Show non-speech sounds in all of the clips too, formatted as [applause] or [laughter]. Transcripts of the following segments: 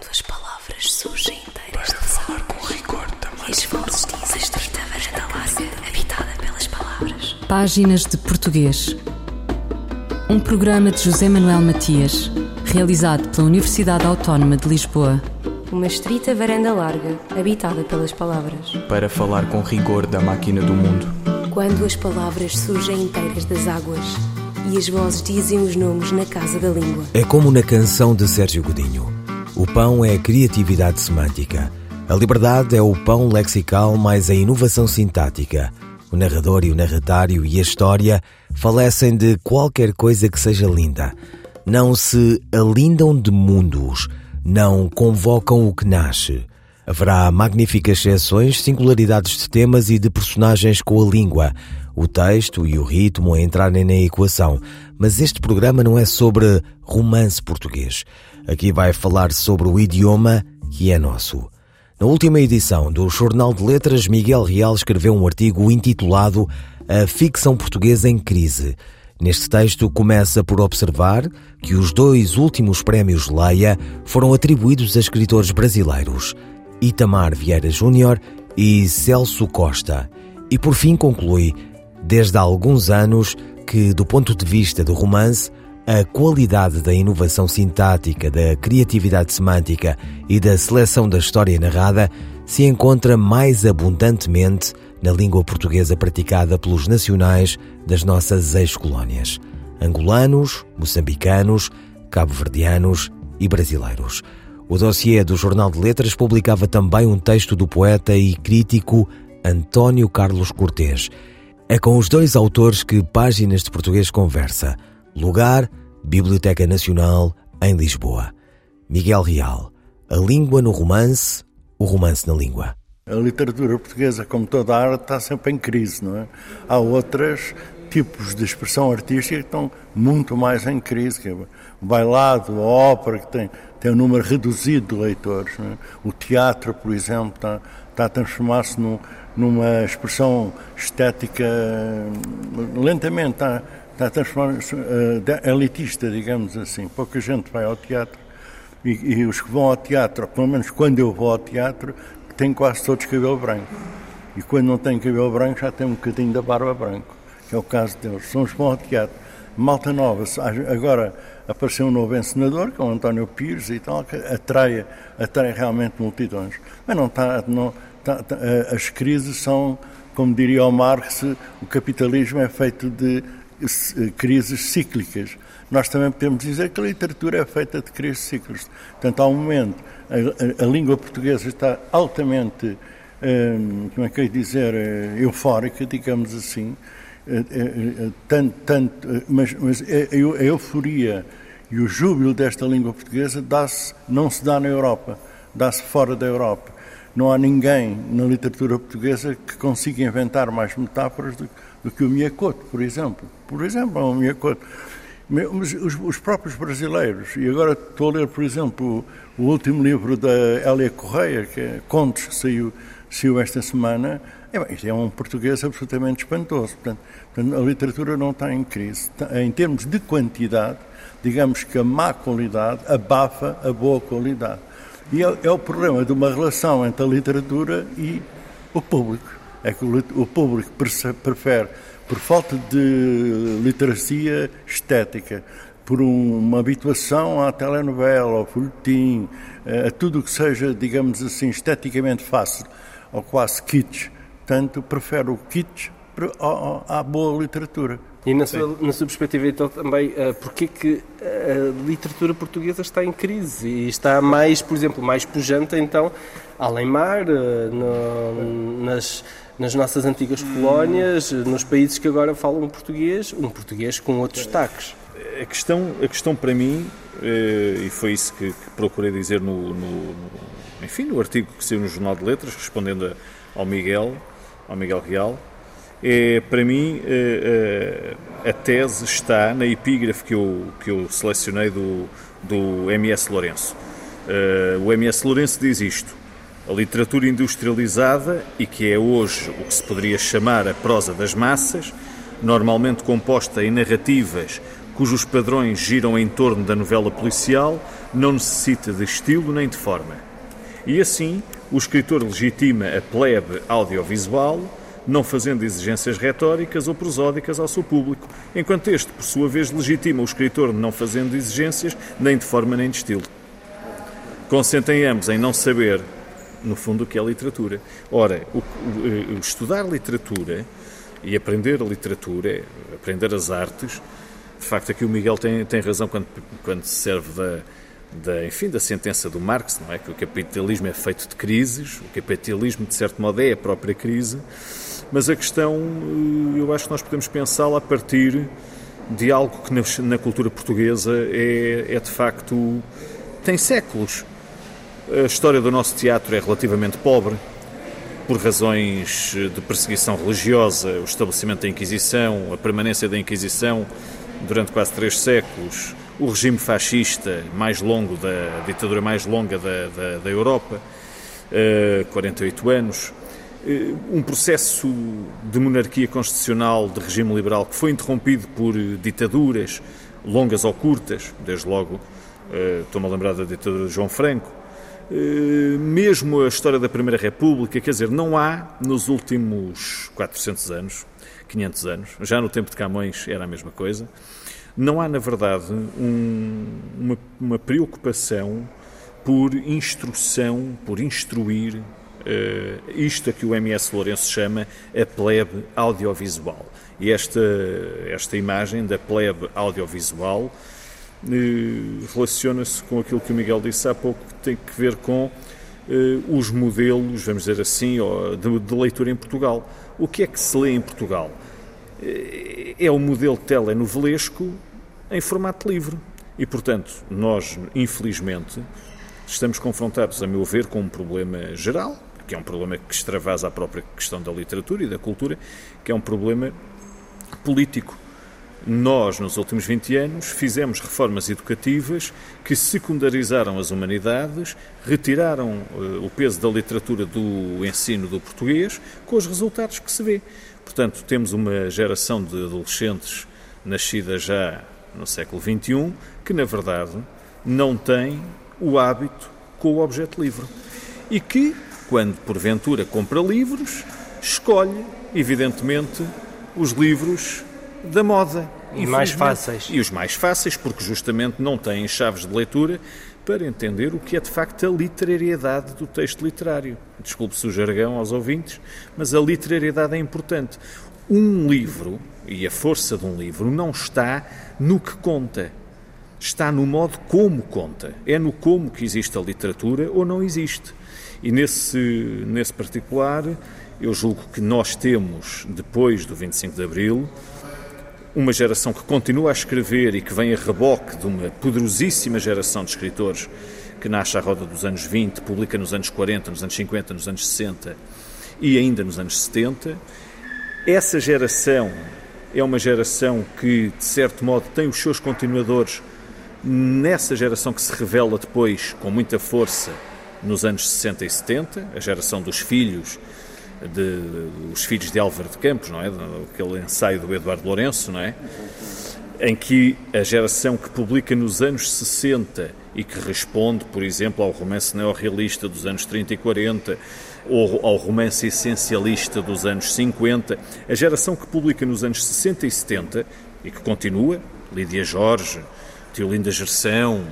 Quando as palavras surgem inteiras Para falar com rigor também. E as vozes dizem estrita varanda larga, habitada pelas palavras. Páginas de Português. Um programa de José Manuel Matias, realizado pela Universidade Autónoma de Lisboa. Uma estrita varanda larga, habitada pelas palavras. Para falar com rigor da máquina do mundo. Quando as palavras surgem inteiras das águas e as vozes dizem os nomes na casa da língua. É como na canção de Sérgio Godinho. O pão é a criatividade semântica. A liberdade é o pão lexical mais a inovação sintática. O narrador e o narratário e a história falecem de qualquer coisa que seja linda. Não se alindam de mundos, não convocam o que nasce. Haverá magníficas exceções, singularidades de temas e de personagens com a língua, o texto e o ritmo a entrarem na equação. Mas este programa não é sobre romance português. Aqui vai falar sobre o idioma que é nosso. Na última edição do Jornal de Letras, Miguel Real escreveu um artigo intitulado A Ficção Portuguesa em Crise. Neste texto, começa por observar que os dois últimos prémios Leia foram atribuídos a escritores brasileiros, Itamar Vieira Júnior e Celso Costa. E por fim conclui, desde há alguns anos, que, do ponto de vista do romance, a qualidade da inovação sintática, da criatividade semântica e da seleção da história narrada se encontra mais abundantemente na língua portuguesa praticada pelos nacionais das nossas ex-colónias: angolanos, moçambicanos, cabo-verdianos e brasileiros. O dossiê do Jornal de Letras publicava também um texto do poeta e crítico António Carlos Cortês. É com os dois autores que Páginas de Português conversa. Lugar Biblioteca Nacional, em Lisboa. Miguel Real. A língua no romance, o romance na língua. A literatura portuguesa, como toda a arte, está sempre em crise, não é? Há outros tipos de expressão artística que estão muito mais em crise, que é o bailado, a ópera, que tem, tem um número reduzido de leitores. É? O teatro, por exemplo, está, está a transformar-se num, numa expressão estética lentamente. Está, está a transformar-se uh, elitista, digamos assim. Pouca gente vai ao teatro e, e, os que vão ao teatro, pelo menos quando eu vou ao teatro, têm quase todos cabelo branco. E quando não têm cabelo branco já têm um bocadinho da barba branco, que é o caso deles. São os que vão ao teatro. Malta nova, agora apareceu um novo encenador, que é o António Pires e tal, que atrai, atrai realmente multidões. Mas não está, não, está, está, eh, as crises são, como diria o Marx, o capitalismo é feito de crises cíclicas. Nós também podemos dizer que a literatura é feita de crises cíclicas. Portanto, há um momento, a, a, a língua portuguesa está altamente, hum, como é que eu ia dizer, eh, eufórica, digamos assim, tanto, tanto, mas, mas a, a euforia e o júbilo desta língua portuguesa dá-se, não se dá na Europa, dá-se fora da Europa. Não há ninguém na literatura portuguesa que consiga inventar mais metáforas do, do que o Miyakoto, por exemplo. Por exemplo, o Miyakoto. Os, os, próprios brasileiros, e agora estou a ler, por exemplo, o, o último livro da Hélia Correia, que é Contos, que saiu, saiu esta semana, é, é um português absolutamente espantoso. Portanto, a literatura não está em crise. Em termos de quantidade, digamos que a má qualidade abafa a boa qualidade. E é, é o problema de uma relação entre a literatura e o público. É que o, o público prefere, por falta de literacia estética, por uma habituação à telenovela, ao folhetim, eh, a tudo o que seja, digamos assim, esteticamente fácil, ou quase kitsch, tanto prefere o kitsch à boa literatura. E na sua, na sua perspectiva, então, também, uh, porquê que a literatura portuguesa está em crise? E está mais, por exemplo, mais pujante, então, além mar, uh, no, nas, nas nossas antigas colónias, nos países que agora falam português, um português com outros destaques? A questão, a questão para mim, uh, e foi isso que, que procurei dizer no, no, no, enfim, no artigo que saiu no Jornal de Letras, respondendo a, ao Miguel, ao Miguel Real, é, para mim, é, é, a tese está na epígrafe que eu, que eu selecionei do, do M.S. Lourenço. É, o M.S. Lourenço diz isto: a literatura industrializada, e que é hoje o que se poderia chamar a prosa das massas, normalmente composta em narrativas cujos padrões giram em torno da novela policial, não necessita de estilo nem de forma. E assim, o escritor legitima a plebe audiovisual, não fazendo exigências retóricas ou prosódicas ao seu público, enquanto este, por sua vez, legitima o escritor não fazendo exigências nem de forma nem de estilo. Consentem ambos em não saber, no fundo, o que é literatura. Ora, o, o, o estudar literatura e aprender a literatura, aprender as artes, de facto aqui o Miguel tem, tem razão quando, quando se serve da, da, enfim, da sentença do Marx, não é? Que o capitalismo é feito de crises, o capitalismo, de certo modo, é a própria crise, mas a questão, eh, eu acho que nós podemos pensá-la a partir de algo que na, na cultura portuguesa é, é, de facto, tem séculos. A história do nosso teatro é relativamente pobre, por razões de perseguição religiosa, o estabelecimento da Inquisição, a permanência da Inquisição durante quase três séculos, o regime fascista mais longo, da a ditadura mais longa da, da, da Europa, uh, 48 anos, uh, um processo de monarquia constitucional, de regime liberal, que foi interrompido por ditaduras, longas ou curtas, desde logo, uh, estou-me a lembrar da ditadura de João Franco, mesmo a história da Primeira República, quer dizer, não há nos últimos 400 anos, 500 anos, já no tempo de Camões era a mesma coisa, não há, na verdade, um, uma, uma, preocupação por instrução, por instruir isto a que o MS Lourenço chama a plebe audiovisual. E esta, esta imagem da plebe audiovisual uh, relaciona-se com aquilo que o Miguel disse há pouco, que tem que ver com uh, os modelos, vamos dizer assim, de, de leitura em Portugal. O que é que se lê em Portugal? é o modelo telenovelesco em formato livre. E, portanto, nós, infelizmente, estamos confrontados, a meu ver, com um problema geral, que é um problema que extravasa a própria questão da literatura e da cultura, que é um problema político. Nós, nos últimos 20 anos, fizemos reformas educativas que secundarizaram as humanidades, retiraram uh, o peso da literatura do ensino do português, com os resultados que se vê. Portanto, temos uma geração de adolescentes nascida já no século XXI que, na verdade, não tem o hábito com o objeto livre. E que, quando porventura compra livros, escolhe, evidentemente, os livros da moda. E mais fáceis. E os mais fáceis, porque justamente não têm chaves de leitura para entender o que é de facto a literariedade do texto literário. Desculpe-se o jargão aos ouvintes, mas a literariedade é importante. Um livro, e a força de um livro, não está no que conta, está no modo como conta. É no como que existe a literatura ou não existe. E nesse, nesse particular, eu julgo que nós temos, depois do 25 de Abril, uma geração que continua a escrever e que vem a reboque de uma poderosíssima geração de escritores que nasce à roda dos anos 20, publica nos anos 40, nos anos 50, nos anos 60 e ainda nos anos 70. Essa geração é uma geração que, de certo modo, tem os seus continuadores nessa geração que se revela depois com muita força nos anos 60 e 70, a geração dos filhos de Os Filhos de Álvaro de Campos, não é? Aquele ensaio do Eduardo Lourenço, não é? Em que a geração que publica nos anos 60 e que responde, por exemplo, ao romance neorrealista dos anos 30 e 40 ou ao romance essencialista dos anos 50, a geração que publica nos anos 60 e 70 e que continua, Lídia Jorge, Teolinda Gerção,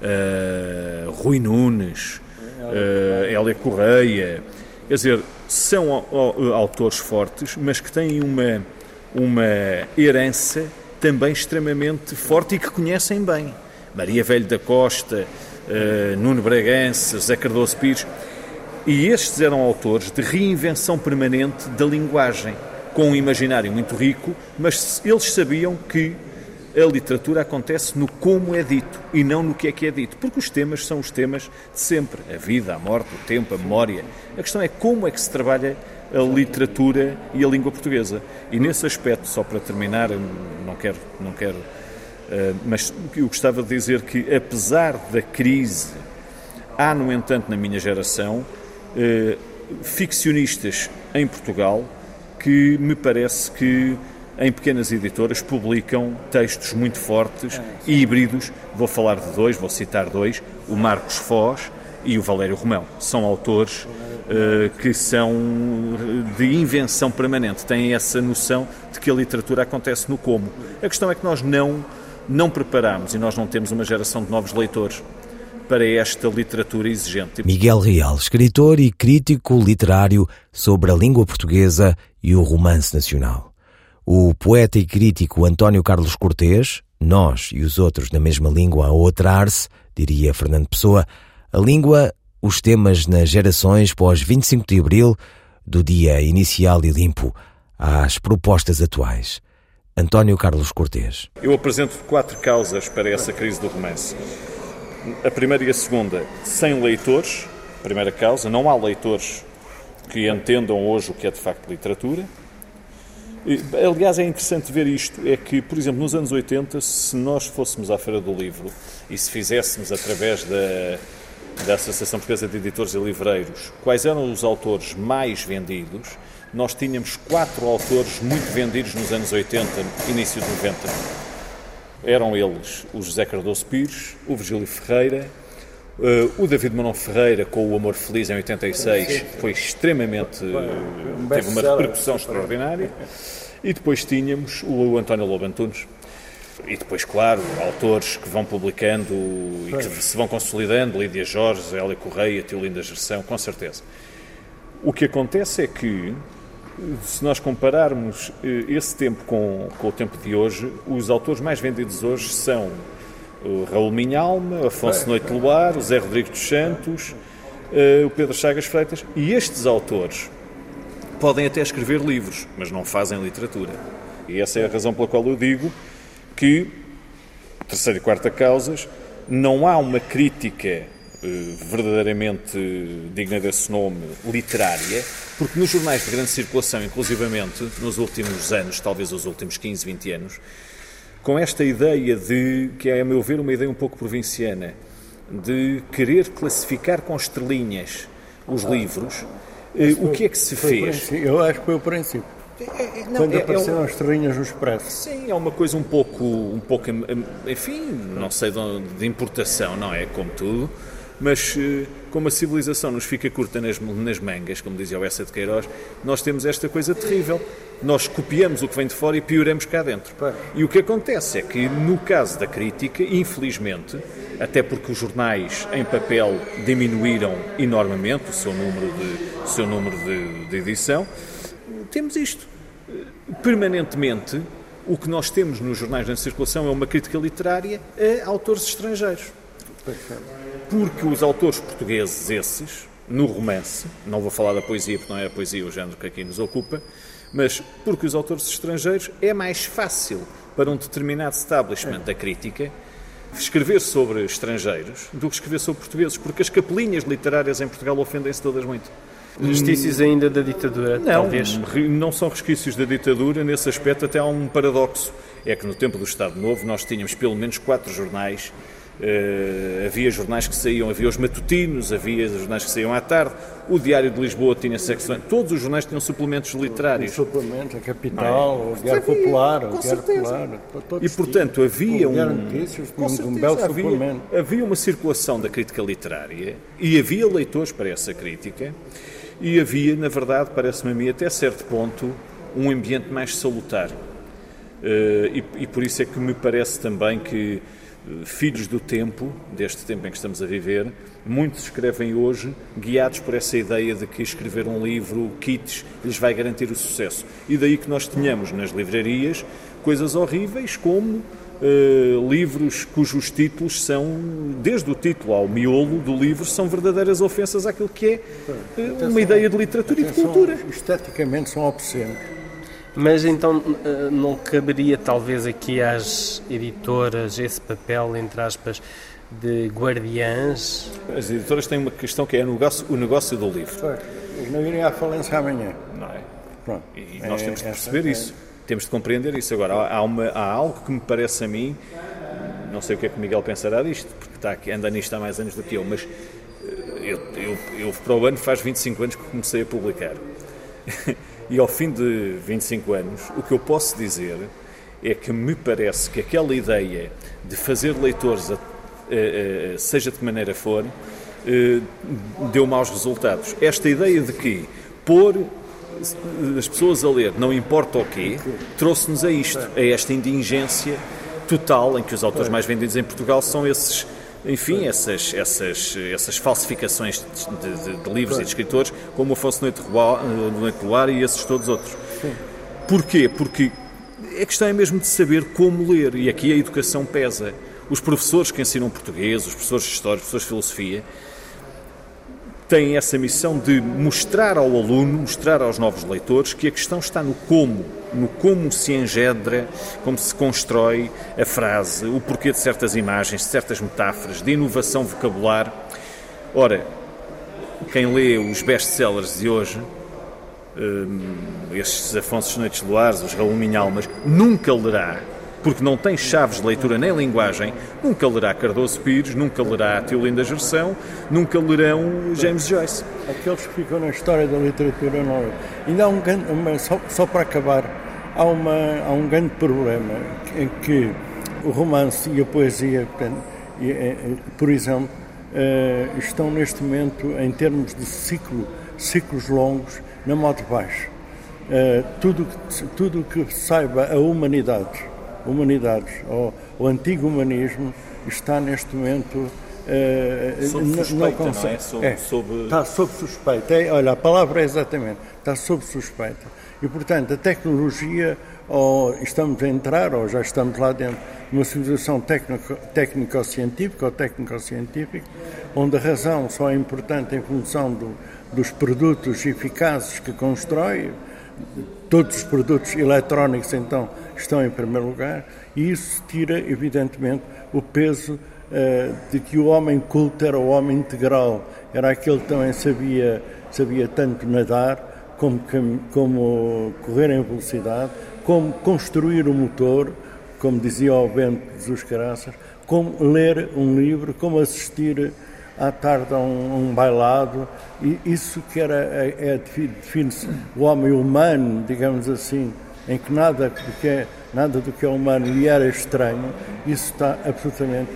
uh, Rui Nunes, uh, Hélia Correia, quer dizer, são autores fortes, mas que têm uma, uma herança também extremamente forte e que conhecem bem. Maria Velho da Costa, uh, Nuno Bragança, José Cardoso Pires. E estes eram autores de reinvenção permanente da linguagem, com um imaginário muito rico, mas eles sabiam que a literatura acontece no como é dito e não no que é que é dito, porque os temas são os temas de sempre: a vida, a morte, o tempo, a memória. A questão é como é que se trabalha a literatura e a língua portuguesa. E nesse aspecto, só para terminar, não quero, não quero, eh, mas eu gostava de dizer que apesar da crise, há no entanto na minha geração eh, ficcionistas em Portugal que me parece que em pequenas editoras, publicam textos muito fortes e híbridos. Vou falar de dois, vou citar dois: o Marcos Foz e o Valério Romão. São autores uh, que são de invenção permanente, têm essa noção de que a literatura acontece no como. A questão é que nós não, não preparamos e nós não temos uma geração de novos leitores para esta literatura exigente. Miguel Real, escritor e crítico literário sobre a língua portuguesa e o romance nacional. O poeta e crítico António Carlos Cortês, nós e os outros na mesma língua a outrar-se, diria Fernando Pessoa, a língua, os temas nas gerações pós 25 de abril, do dia inicial e limpo, às propostas atuais. António Carlos Cortês. Eu apresento quatro causas para essa crise do romance. A primeira e a segunda, sem leitores, primeira causa, não há leitores que entendam hoje o que é de facto literatura. Aliás, é interessante ver isto, é que, por exemplo, nos anos 80, se nós fôssemos à Feira do Livro e se fizéssemos através da, da Associação Portuguesa de Editores e Livreiros quais eram os autores mais vendidos, nós tínhamos quatro autores muito vendidos nos anos 80, início de 90 eram eles o José Cardoso Pires, o Virgílio Ferreira, uh, o David Manon Ferreira com o Amor Feliz em 86 foi extremamente uh, teve uma repercussão extraordinária. E depois tínhamos o António Lobo Antunes. E depois, claro, autores que vão publicando e que se vão consolidando, Lídia Jorge, Hélia Correia, Tiolinda Gerção, com certeza. O que acontece é que se nós compararmos eh, esse tempo com, com o tempo de hoje, os autores mais vendidos hoje são o Raul Minhalma, Afonso Noite Luar, o Zé Rodrigues dos Santos, eh, o Pedro Chagas Freitas, e estes autores podem até escrever livros, mas não fazem literatura. E essa é a razão pela qual eu digo que, terceira e quarta causas, não há uma crítica eh, verdadeiramente digna desse nome, literária, porque nos jornais de grande circulação, inclusivamente nos últimos anos, talvez os últimos 15, 20 anos, com esta ideia de, que é a meu ver uma ideia um pouco provinciana, de querer classificar com estrelinhas os livros, eh, o que é que se fez? Eu acho que foi o princípio. É, é, não, Quando é, apareceram é, as estrelinhas no expresso. Sim, é uma coisa um pouco, um pouco enfim, não sei de, de importação, não é? Como tudo mas eh, como a civilização nos fica curta nas, nas mangas, como dizia o Essa de Queiroz, nós temos esta coisa terrível. Nós copiamos o que vem de fora e pioramos cá dentro. E o que acontece é que, no caso da crítica, infelizmente, até porque os jornais em papel diminuíram enormemente o seu número de, seu número de, de edição, temos isto. Permanentemente, o que nós temos nos jornais em circulação é uma crítica literária a autores estrangeiros porque os autores portugueses, esses, no romance, não vou falar da poesia porque não é a poesia o género que aqui nos ocupa, mas porque os autores estrangeiros é mais fácil para um determinado establishment da crítica escrever sobre estrangeiros do que escrever sobre portugueses, porque as capelinhas literárias em Portugal ofendem-se todas muito. Resquícios ainda da ditadura, não, talvez? Não são resquícios da ditadura, nesse aspecto até há um paradoxo. É que no tempo do Estado Novo nós tínhamos pelo menos quatro jornais Uh, havia jornais que saíam, havia os matutinos, havia jornais que saíam à tarde, o Diário de Lisboa tinha secções, todos os jornais tinham suplementos literários. suplementos, a Capital, é? o Diário Popular, o Diário Popular. E portanto havia um, Notícias, um, certeza, um belo havia, suplemento. Havia uma circulação da crítica literária e havia leitores para essa crítica e havia, na verdade, parece-me a mim, até certo ponto, um ambiente mais salutar. Uh, e, e por isso é que me parece também que filhos do tempo, deste tempo em que estamos a viver, muitos escrevem hoje guiados por essa ideia de que escrever um livro, kits, lhes vai garantir o sucesso. E daí que nós tenhamos nas livrarias coisas horríveis como Uh, livros cujos títulos são, desde o título ao miolo do livro, são verdadeiras ofensas àquilo que é uh, uma ideia de literatura atenção, e de cultura. Esteticamente são obscenos. Mas então eh, não caberia talvez aqui às editoras esse papel, entre aspas, de guardiãs? As editoras têm uma questão que é o negócio, o negócio do livro. Eles não irem à falência amanhã. Não é? Pronto. E nós é, temos de perceber é, isso. Temos de compreender isso. Agora, há, uma, há algo que me parece a mim, não sei o que é que o Miguel pensará disto, porque está aqui, anda nisto há mais anos do que eu, mas eh, eu, eu, eu para o ano faz 25 anos que comecei a publicar. [laughs] E ao fim de 25 anos, o que eu posso dizer é que me parece que aquela ideia de fazer leitores, a, a, seja de que maneira for, eh, deu maus resultados. Esta ideia de que pôr as pessoas a ler, não importa o quê, trouxe-nos a isto, a esta indigência total em que os autores mais vendidos em Portugal são esses enfim, essas, essas, essas falsificações de, de, de livros e de escritores, como o Afonso Noite, do Ar e esses todos outros. Porquê? Porque a questão é mesmo de saber como ler, e aqui a educação pesa. Os professores que ensinam português, os professores de história, os professores de filosofia, têm essa missão de mostrar ao aluno, mostrar aos novos leitores que a questão está no como, no como se engendra, como se constrói a frase, o porquê de certas imagens, de certas metáforas, de inovação vocabular. Ora, quem lê os best-sellers de hoje, hum, estes Afonso Noites Luares, os Raul Minhalmas, nunca lerá porque não tem chaves de leitura nem linguagem, nunca lerá Cardoso Pires, nunca lerá Teolinda Gerção, nunca lerão James Joyce. Aqueles que ficam na história da literatura não Ainda há um grande, só, só para acabar, há, uma, há um grande problema em que o romance e a poesia, por exemplo, eh, estão neste momento, em termos de ciclo, ciclos longos, na moto baixa. Eh, tudo, tudo que saiba a humanidade humanidades, ou o antigo humanismo, está neste momento. Uh, sob suspeita, não, não é? Sob, é, sob... Está sob suspeita. É, olha, a palavra é exatamente, está sob suspeita. E, portanto, a tecnologia, ou estamos a entrar, ou já estamos lá dentro, numa civilização técnico-científica ou técnico-científica, onde a razão só é importante em função do, dos produtos eficazes que constrói, todos os produtos eletrónicos, então, estão em primeiro lugar, e isso tira, evidentemente, o peso uh, de que o homem culto era o homem integral, era aquele que também sabia, sabia tanto nadar, como, como correr em velocidade, como construir o motor, como dizia o Bento Jesus Caraças, como ler um livro, como assistir à tarde a um, um bailado, e isso que era, é, é define-se o homem humano, digamos assim, em que nada do que é, nada do que é humano lhe era estranho, isso está absolutamente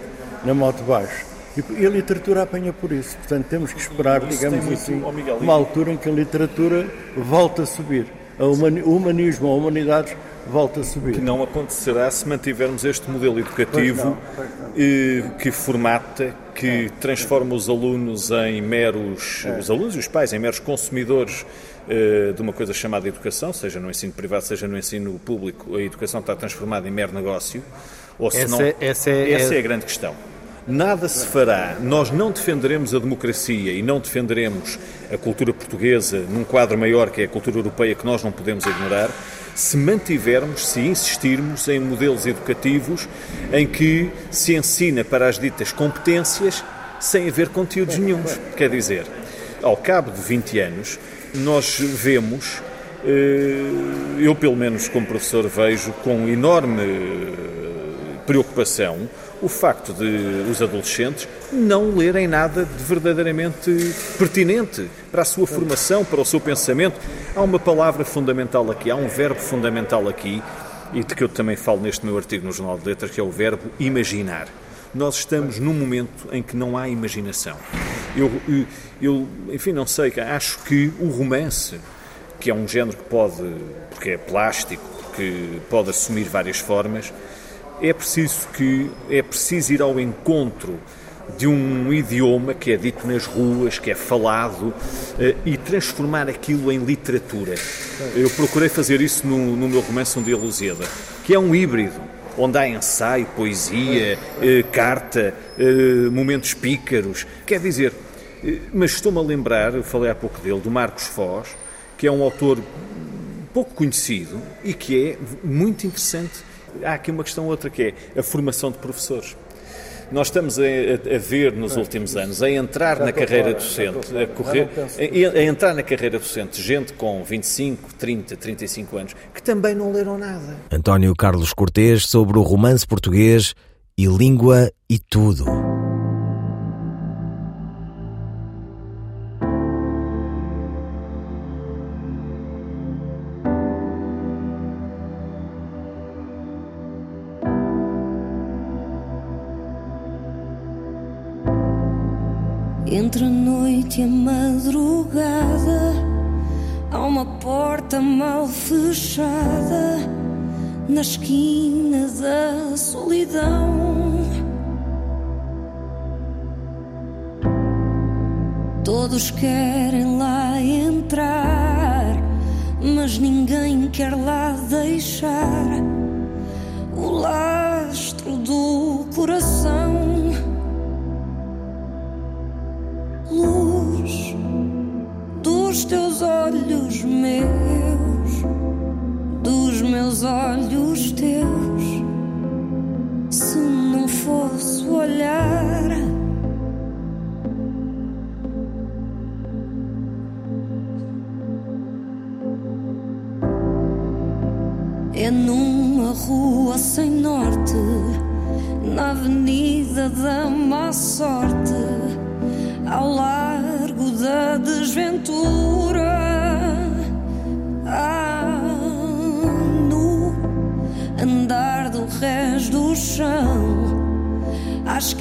na moto baixo. E a literatura apanha por isso. Portanto, temos que esperar, digamos assim, uma altura em que a literatura volta a subir. O humanismo, a humanidade volta a subir. Que não acontecerá se mantivermos este modelo educativo pois não, pois não. que formata, que transforma os alunos em meros, é. os alunos e os pais em meros consumidores eh, de uma coisa chamada educação, seja no ensino privado, seja no ensino público, a educação está transformada em mero negócio, ou se essa, não, essa, é, essa é a grande questão. Nada se fará, nós não defenderemos a democracia e não defenderemos a cultura portuguesa num quadro maior que é a cultura europeia que nós não podemos ignorar, se mantivermos, se insistirmos em modelos educativos em que se ensina para as ditas competências sem haver conteúdos nenhums. Quer dizer, ao cabo de 20 anos, nós vemos, eh, eu pelo menos como professor vejo com enorme eh, preocupação o facto de os adolescentes não lerem nada de verdadeiramente pertinente para a sua formação, para o seu pensamento. Há uma palavra fundamental aqui, há um verbo fundamental aqui, e de que eu também falo neste meu artigo no Jornal de Letras, que é o verbo imaginar. Nós estamos num momento em que não há imaginação. Eu, eu, enfim, não sei, acho que o romance, que é um género que pode, porque é plástico, que pode assumir várias formas, é preciso que é preciso ir ao encontro de um idioma que é dito nas ruas, que é falado, eh, e transformar aquilo em literatura. Eu procurei fazer isso no, no meu romance Um Dia Lusíada, que é um híbrido, onde há ensaio, poesia, eh, carta, eh, momentos pícaros. Quer dizer, mas estou-me a lembrar, eu falei há pouco dele, do Marcos Foz, que é um autor pouco conhecido e que é muito interessante. Há aqui uma questão outra que é a formação de professores. Nós estamos a, a, a ver nos últimos anos, a entrar na carreira docente, a, correr, a, a, entrar na carreira docente, gente com 25, 30, 35 anos, que também não leram nada. António Carlos Cortês sobre o romance português e língua e tudo. Porta mal fechada na esquina da solidão. Todos querem lá entrar, mas ninguém quer lá deixar o lastro do coração. Luz dos teus olhos meus, olhos teus, se não fosse olhar. É numa rua sem norte, na avenida da má sorte, ao largo da desventura.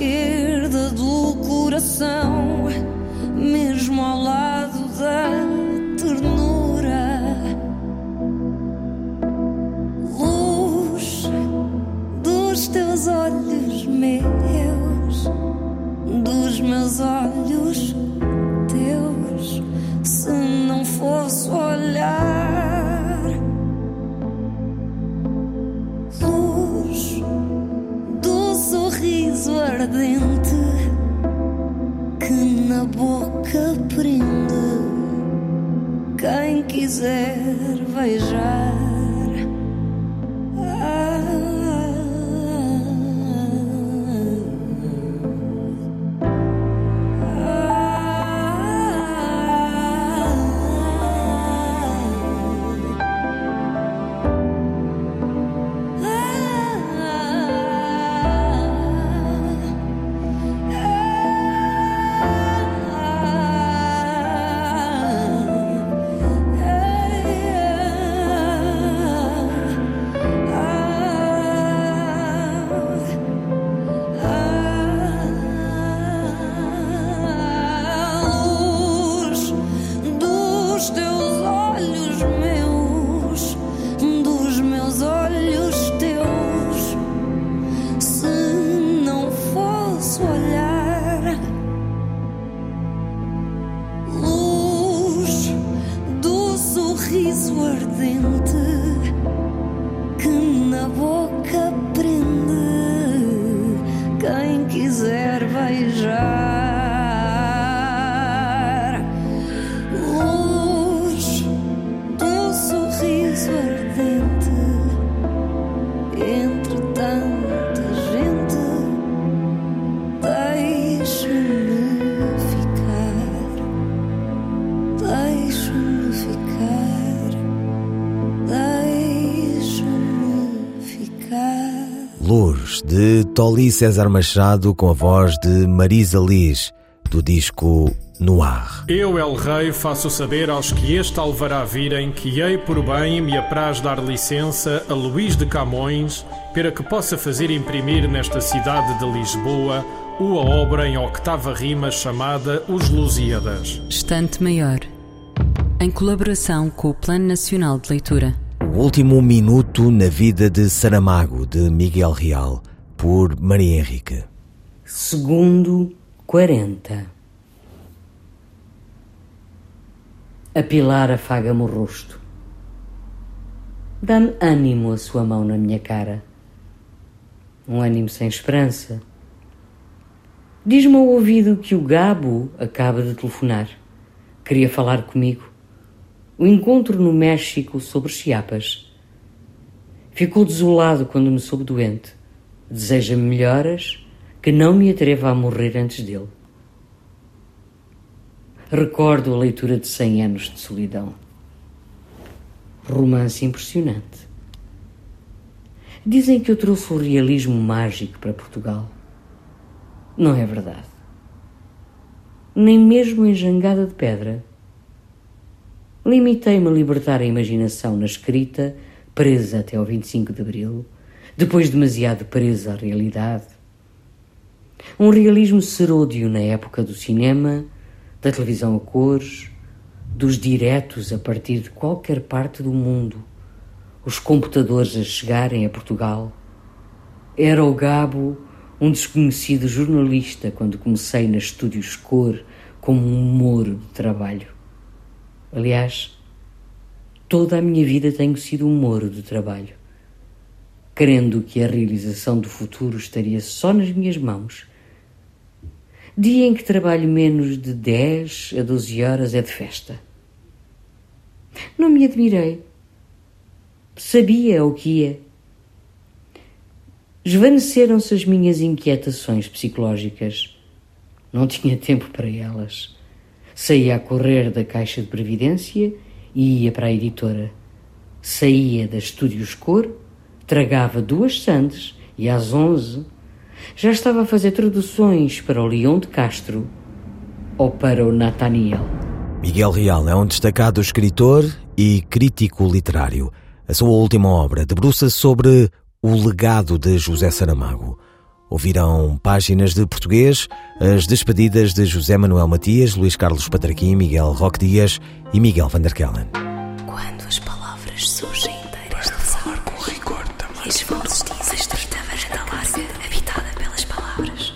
Esquerda do coração, sorriso ardente que na boca prende de Toli César Machado, com a voz de Marisa Liz, do disco Noir. Eu, El Rei, faço saber aos que este alvará virem que hei por bem me apraz dar licença a Luís de Camões para que possa fazer imprimir nesta cidade de Lisboa uma obra em octava rima chamada Os Lusíadas. Estante Maior. Em colaboração com o Plano Nacional de Leitura. O último minuto na vida de Saramago, de Miguel Real, por Maria Henrique. Segundo 40. A Pilar afaga-me o rosto. Dá-me ânimo a sua mão na minha cara. Um ânimo sem esperança. Diz-me ao ouvido que o Gabo acaba de telefonar. Queria falar comigo. O encontro no México sobre Chiapas. Ficou desolado quando me soube doente. Deseja-me melhoras, que não me atreva a morrer antes dele. Recordo a leitura de Cem Anos de Solidão. Romance impressionante. Dizem que eu trouxe o realismo mágico para Portugal. Não é verdade. Nem mesmo em Jangada de Pedra. Limitei-me a libertar a imaginação na escrita, presa até ao 25 de Abril, depois demasiado presa à realidade. Um realismo serôdio na época do cinema, da televisão a cores, dos diretos a partir de qualquer parte do mundo, os computadores a chegarem a Portugal. Era o Gabo um desconhecido jornalista quando comecei na Estúdios Cor como um moro de trabalho. Aliás, toda a minha vida tenho sido um moro de trabalho. Crendo que a realização do futuro estaria só nas minhas mãos. Dia em que trabalho menos de 10 a 12 horas é de festa. Não me admirei. Sabia o que ia. Esvaneceram-se as minhas inquietações psicológicas. Não tinha tempo para elas. Saía a correr da caixa de previdência e ia para a editora. Saía das Estúdios Cor, tragava duas sandes e às onze já estava a fazer traduções para o Leão de Castro ou para o Nathaniel. Miguel Real é um destacado escritor e crítico literário. A sua última obra debruça-se sobre o legado de José Saramago. Ouvirão páginas de português, as despedidas de José Manuel Matias, Luís Carlos Patraquim, Miguel Roque Dias e Miguel van der Kellen. Quando as